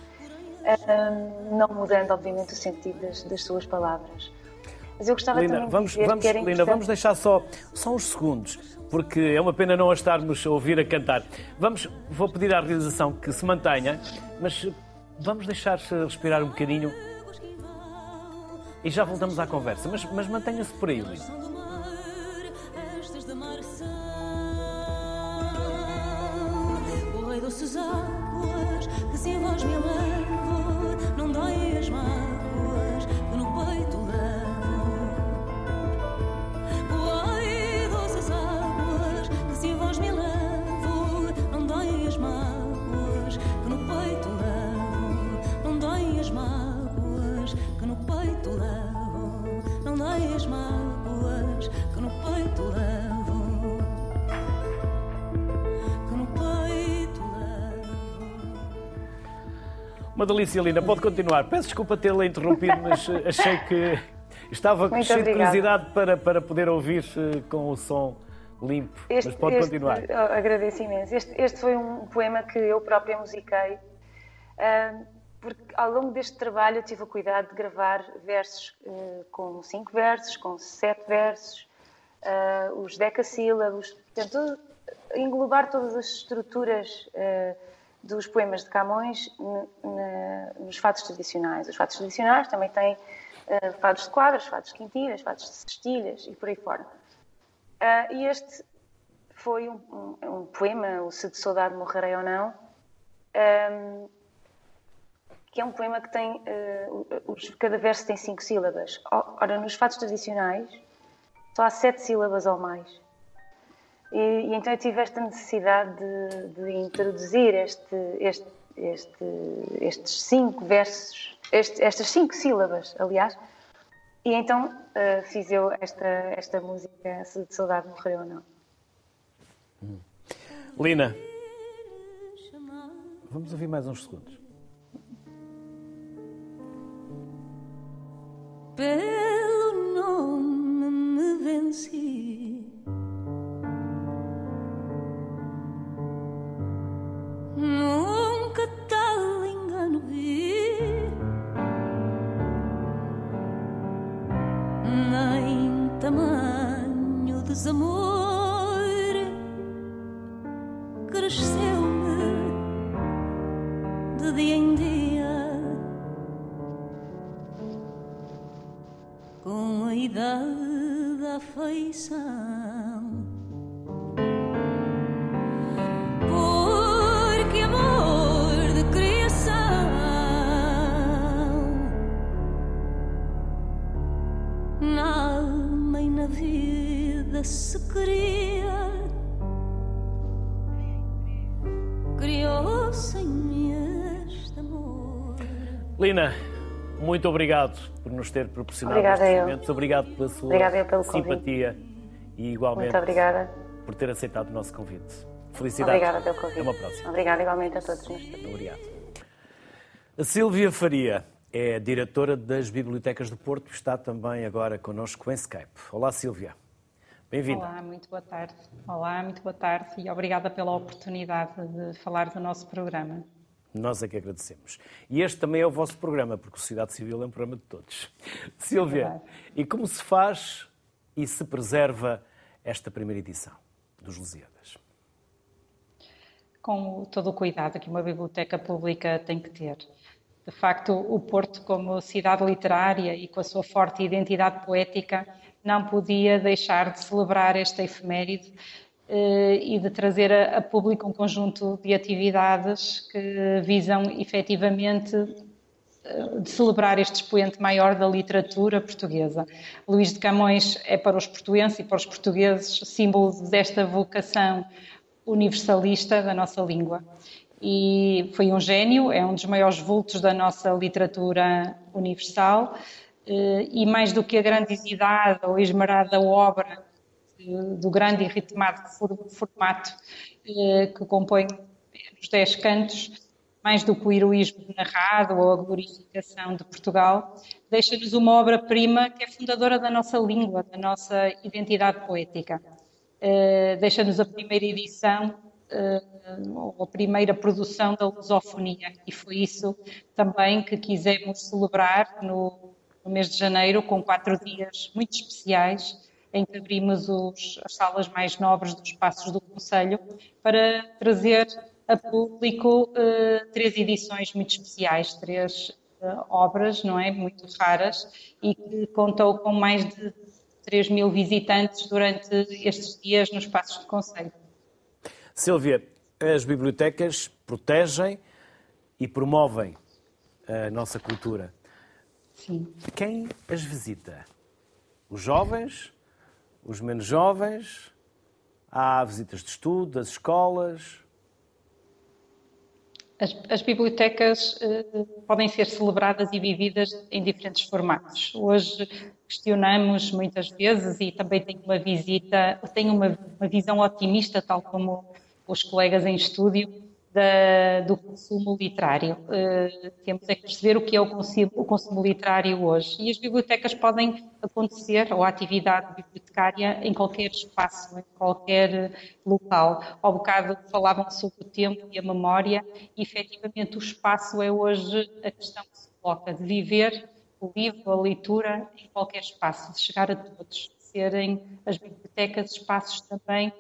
não mudando, obviamente, o sentido das, das suas palavras. Mas eu gostava Lina, também vamos, de dizer vamos, que era Lina, vamos deixar só, só uns segundos, porque é uma pena não a estarmos a ouvir a cantar. Vamos, vou pedir à realização que se mantenha, mas vamos deixar respirar um bocadinho e já voltamos à conversa. Mas, mas mantenha-se por aí, doces águas se em Uma delícia, Lina, pode continuar. Peço desculpa tê-la interrompido, mas eh, achei que estava Muito cheio obrigada. de curiosidade para, para poder ouvir eh, com o som limpo. Este, mas pode este, continuar. Agradeço imenso. Este, este, foi um poema que eu própria musiquei. Porque ao longo deste trabalho eu tive o cuidado de gravar versos com cinco versos, com sete versos, uh, os decassílabos, portanto, englobar todas as estruturas dos poemas de Camões nos fatos tradicionais. Os fatos tradicionais também têm fados de quadras, fados de quintinas, fados de cestilhas e por aí fora. e este foi um, um, um, poema, o Se de Saudade Morrerei ou Não, um, que é um poema que tem. Uh, cada verso tem cinco sílabas. Ora, nos fatos tradicionais só há sete sílabas ou mais. E, e então eu tive esta necessidade de, de introduzir este, este, este, estes cinco versos, este, estas cinco sílabas, aliás, e então uh, fiz eu esta, esta música, Se de Saudade Morreu ou Não. Lina, vamos ouvir mais uns segundos. pelo nome me venci. Muito obrigado por nos ter proporcionado Obrigada estes momentos. Obrigado pela sua Obrigada pelo convite. simpatia e igualmente Muito obrigada. por ter aceitado o nosso convite. Felicidades. Obrigada pelo convite. Até uma próxima. Obrigada igualmente a todos estúdio. Obrigado. A Sílvia Faria é diretora das Bibliotecas do Porto e está também agora connosco em Skype. Olá, Sílvia. Bem-vinda. Olá, muito boa tarde. Olá, muito boa tarde e obrigada pela oportunidade de falar do nosso programa. Nós é que agradecemos. E este também é o vosso programa, porque o Sociedade Civil é um programa de todos. Sílvia, Verdade. e como se faz e se preserva esta primeira edição dos Lusíadas? Com todo o cuidado que uma biblioteca pública tem que ter. De facto, o Porto, como cidade literária e com a sua forte identidade poética, não podia deixar de celebrar esta efeméride e de trazer a, a público um conjunto de atividades que visam efetivamente eh, de celebrar este expoente maior da literatura portuguesa. Luís de Camões é para os portuenses e para os portugueses símbolo desta vocação universalista da nossa língua. E foi um gênio, é um dos maiores vultos da nossa literatura universal. eh, E mais do que a grandiosidade ou esmerada obra eh, do grande e ritmado for- formato eh, que compõe os Dez Cantos, mais do que o heroísmo narrado ou a glorificação de Portugal, deixa-nos uma obra-prima que é fundadora da nossa língua, da nossa identidade poética. Eh, deixa-nos a primeira edição eh, ou a primeira produção da lusofonia e foi isso também que quisemos celebrar no, no mês de janeiro com quatro dias muito especiais em que abrimos os- as salas mais nobres dos espaços do Conselho para trazer a público eh, três edições muito especiais, três eh, obras, não é, muito raras e que contou com mais de 3 mil visitantes durante estes dias nos espaços do Conselho. Sílvia, as bibliotecas protegem e promovem a nossa cultura. Sim. Quem as visita? Os jovens? Os menos jovens? Há visitas de estudo, das escolas? As, as bibliotecas eh, podem ser celebradas e vividas em diferentes formatos. Hoje questionamos muitas vezes e também tenho uma visita, tenho uma, uma visão otimista, tal como os colegas em estúdio, da- do consumo literário. Eh, temos é que perceber o que é o consumo, o consumo literário hoje. E as bibliotecas podem acontecer, ou a atividade bibliotecária, em qualquer espaço, em qualquer local. Ao bocado falavam sobre o tempo e a memória, e efetivamente o espaço é hoje a questão que se coloca, de viver o livro, a leitura, em qualquer espaço, de chegar a todos, de serem as bibliotecas espaços também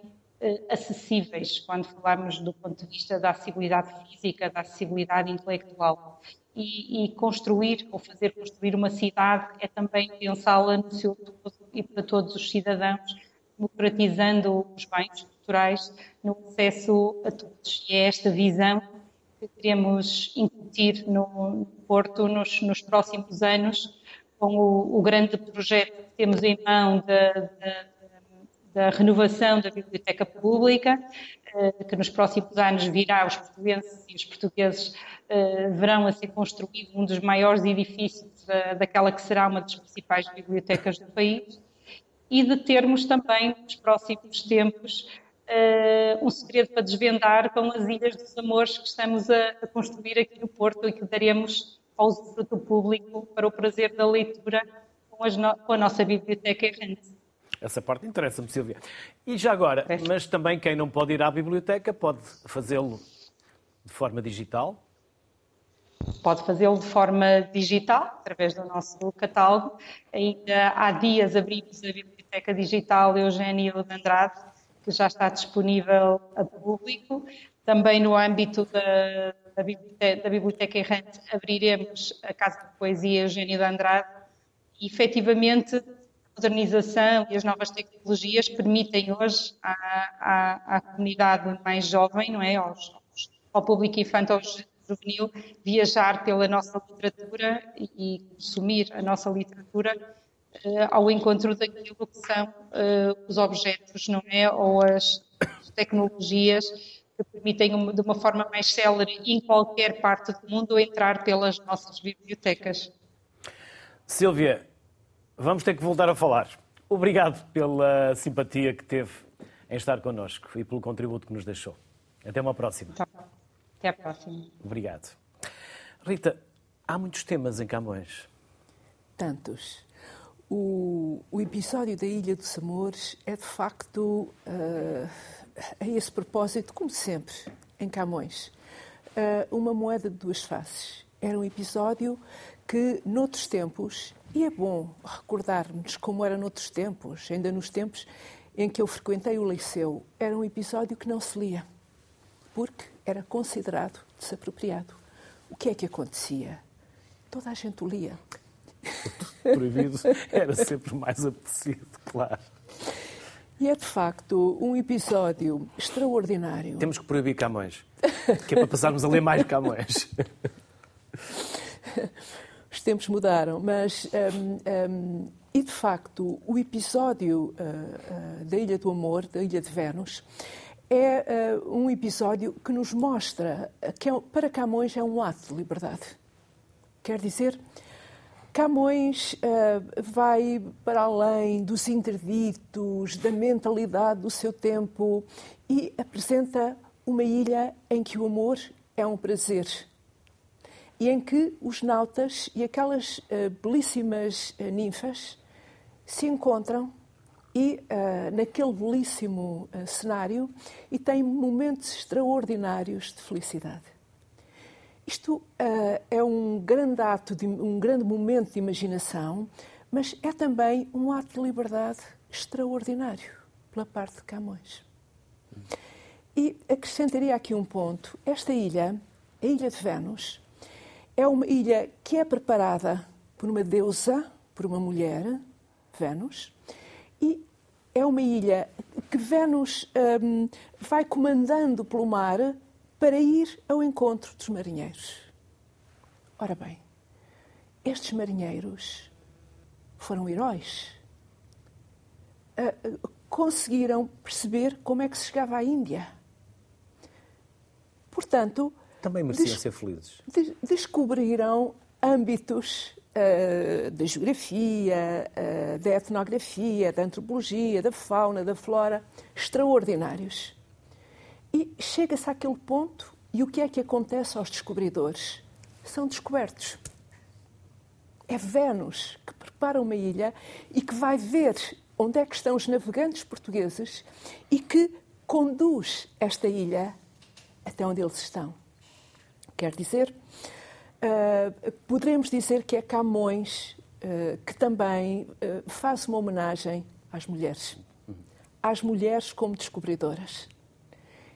acessíveis, quando falamos do ponto de vista da acessibilidade física, da acessibilidade intelectual. E, e construir, ou fazer construir uma cidade, é também pensá-la no seu todo e para todos os cidadãos, democratizando os bens culturais no acesso a todos. E é esta visão que queremos incutir no Porto nos, nos próximos anos, com o, o grande projeto que temos em mão da, da, renovação da biblioteca pública, eh, que nos próximos anos virá os portugueses e os portugueses eh, verão a ser construído um dos maiores edifícios da- daquela que será uma das principais bibliotecas do país, e de termos também, nos próximos tempos, eh, um segredo para desvendar com as Ilhas dos Amores que estamos a, construir aqui no Porto e que daremos ao público para o prazer da leitura com, com a nossa biblioteca errante. Essa parte interessa-me, Silvia. E já agora, mas também quem não pode ir à biblioteca pode fazê-lo de forma digital? Pode fazê-lo de forma digital, através do nosso catálogo. Ainda há dias abrimos a Biblioteca Digital Eugênio de Andrade, que já está disponível a público. Também no âmbito da, da, Biblioteca, da Biblioteca Errante abriremos a Casa de Poesia Eugênio de Andrade e, efetivamente, modernização e as novas tecnologias permitem hoje à, à, à comunidade mais jovem, não é, aos, ao público infantil juvenil, viajar pela nossa literatura e, consumir a nossa literatura uh, ao encontro daquilo que são uh, os objetos, não é, ou as tecnologias que permitem de uma forma mais célere em qualquer parte do mundo entrar pelas nossas bibliotecas. Silvia, vamos ter que voltar a falar. Obrigado pela simpatia que teve em estar connosco e pelo contributo que nos deixou. Até uma próxima. Até a próxima. Obrigado. Rita, há muitos temas em Camões. Tantos. O, o episódio da Ilha dos Amores é, de facto, uh, a esse propósito, como sempre, em Camões, uh, uma moeda de duas faces. Era um episódio que, noutros tempos, e é bom recordarmos como era noutros tempos, ainda nos tempos em que eu frequentei o liceu, era um episódio que não se lia, porque era considerado desapropriado. O que é que acontecia? Toda a gente o lia. Proibido era sempre mais apetecido, claro. E é de facto um episódio extraordinário. Temos que proibir Camões, que é para passarmos a ler mais Camões. Os tempos mudaram, mas um, um, e de facto o episódio uh, uh, da Ilha do Amor, da Ilha de Vênus, é uh, um episódio que nos mostra que é, para Camões é um ato de liberdade. Quer dizer, Camões uh, vai para além dos interditos, da mentalidade do seu tempo e apresenta uma ilha em que o amor é um prazer e em que os nautas e aquelas uh, belíssimas uh, ninfas se encontram e uh, naquele belíssimo cenário e têm momentos extraordinários de felicidade. Isto é um grande ato, de, um grande momento de imaginação, mas é também um ato de liberdade extraordinário pela parte de Camões. E acrescentaria aqui um ponto. Esta ilha, a Ilha de Vênus, é uma ilha que é preparada por uma deusa, por uma mulher, Vênus, e é uma ilha que Vênus um, vai comandando pelo mar para ir ao encontro dos marinheiros. Ora bem, estes marinheiros foram heróis. Uh, conseguiram perceber como é que se chegava à Índia. Portanto, também mereciam des ser felizes. Des descobriram âmbitos uh, da geografia, uh, da etnografia, da antropologia, da fauna, da flora, extraordinários. E chega-se àquele ponto, e o que é que acontece aos descobridores? São descobertos. É Vênus que prepara uma ilha e que vai ver onde é que estão os navegantes portugueses e que conduz esta ilha até onde eles estão. Quer dizer, uh, poderemos dizer que é Camões uh, que também uh, faz uma homenagem às mulheres. Às mulheres como descobridoras.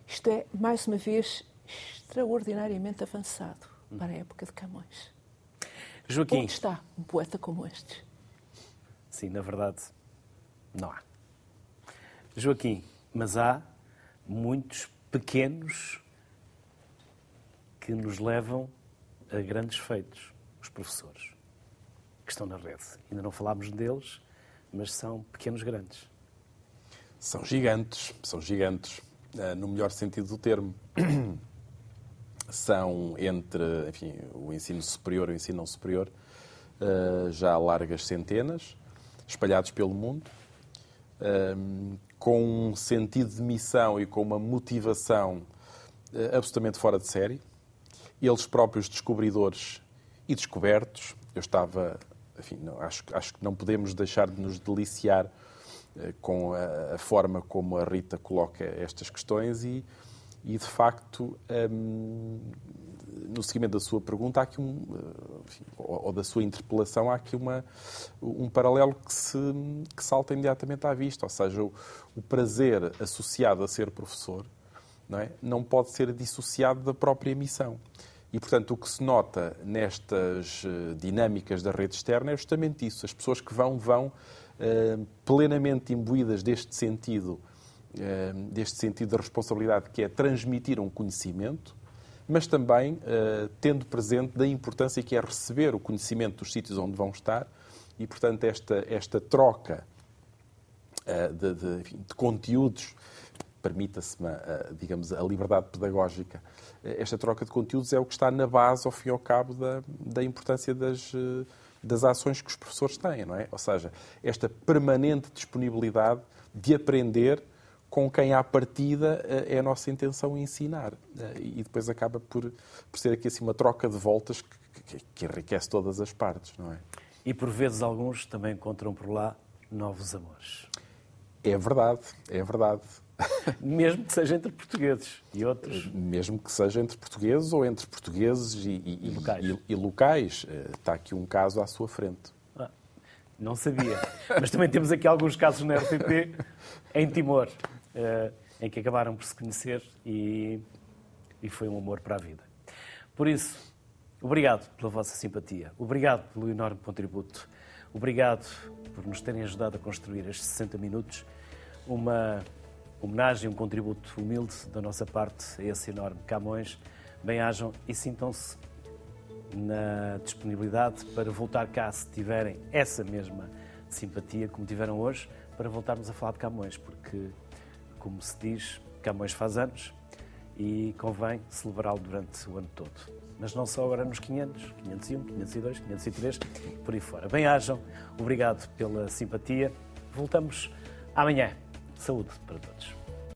Isto é, mais uma vez, extraordinariamente avançado para a época de Camões. Joaquim. Onde está um poeta como este? Sim, na verdade, não há. Joaquim, mas há muitos pequenos que nos levam a grandes feitos, os professores, que estão na rede. Ainda não falámos deles, mas são pequenos grandes. São gigantes, são gigantes, eh, no melhor sentido do termo. São entre enfim, o ensino superior e o ensino não superior, eh, já largas centenas, espalhados pelo mundo, eh, com um sentido de missão e com uma motivação absolutamente fora de série eles próprios descobridores e descobertos. Eu estava, enfim, não, acho, acho que não podemos deixar de nos deliciar eh, com a, a, forma como a Rita coloca estas questões e, e de facto, hum, no seguimento da sua pergunta, há aqui um, eh, enfim, ou, ou, da sua interpelação, há aqui uma, um paralelo que, se, que salta imediatamente à vista, ou seja, o, o prazer associado a ser professor não, é? não pode ser dissociado da própria missão. E, portanto, o que se nota nestas eh, dinâmicas da rede externa é justamente isso. As pessoas que vão, vão uh, plenamente imbuídas deste sentido, uh, deste sentido da responsabilidade que é transmitir um conhecimento, mas também tendo presente da importância que é receber o conhecimento dos sítios onde vão estar e, portanto, esta, esta troca de, de, de conteúdos permita-se, digamos, a liberdade pedagógica. Esta troca de conteúdos é o que está na base, ao fim e ao cabo, da, da importância das, das ações que os professores têm, não é? Ou seja, esta permanente disponibilidade de aprender com quem à partida eh, é a nossa intenção ensinar. Eh, e depois acaba por, por ser aqui assim uma troca de voltas que, que, que enriquece todas as partes, não é? E por vezes alguns também encontram por lá novos amores. É verdade, é verdade. Mesmo que seja entre portugueses e outros. Mesmo que seja entre portugueses ou entre portugueses e, e, E locais. e- e locais. Eh, Está aqui um caso à sua frente. Ah, não sabia. Mas também temos aqui alguns casos na RTP em Timor, eh, em que acabaram por se conhecer e, e foi um amor para a vida. Por isso, obrigado pela vossa simpatia, obrigado pelo enorme contributo, obrigado por nos terem ajudado a construir estes 60 minutos, uma homenagem, um contributo humilde da nossa parte a esse enorme Camões. Bem-ajam e sintam-se na disponibilidade para voltar cá, se tiverem essa mesma simpatia como tiveram hoje, para voltarmos a falar de Camões, porque, como se diz, Camões faz anos e convém celebrá-lo durante o ano todo. Mas não só agora nos 500, 501, 502, 503, por aí fora. Bem-ajam, obrigado pela simpatia. Voltamos amanhã. Saúde para todos.